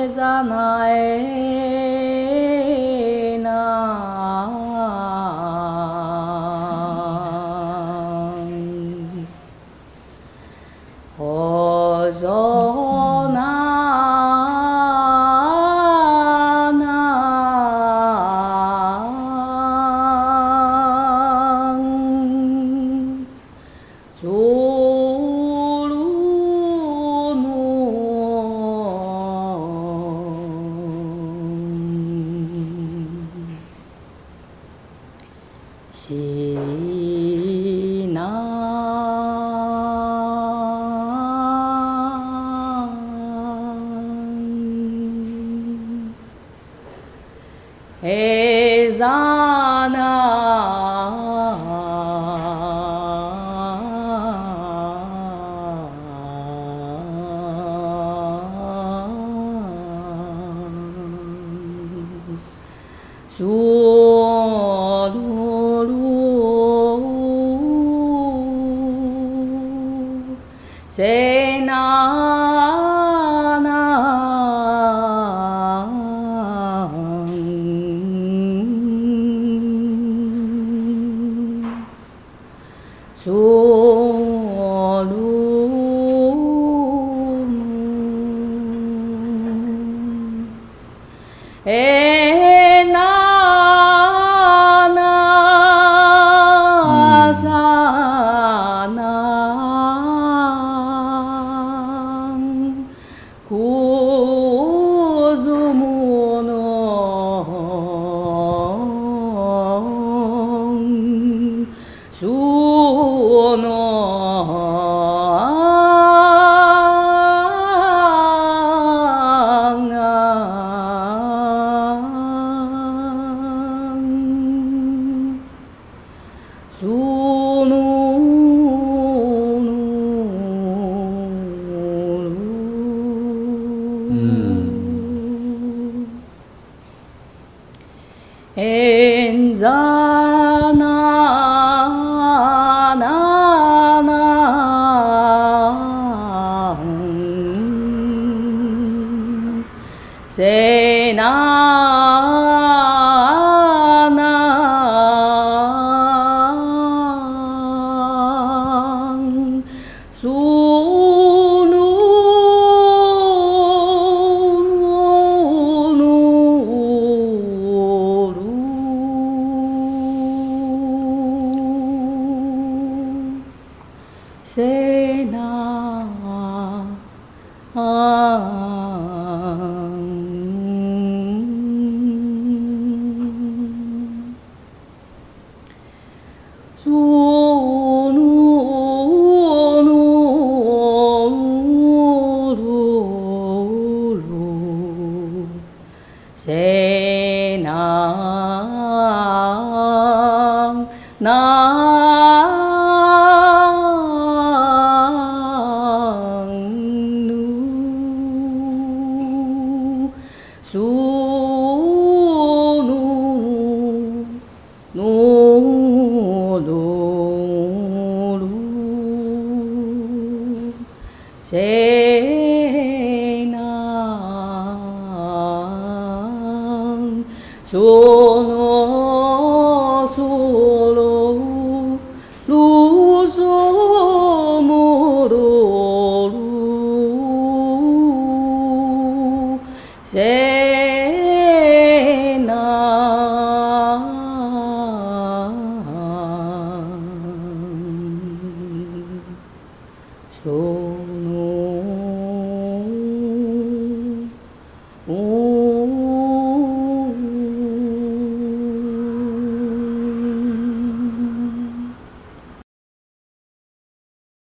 目覚えな」Oh. 喜纳，哎，桑纳，苏。在那那梭罗，哎。嗯，恩咱那那那嗯，咱那。在哪啊 Sulung, lulung. Oh.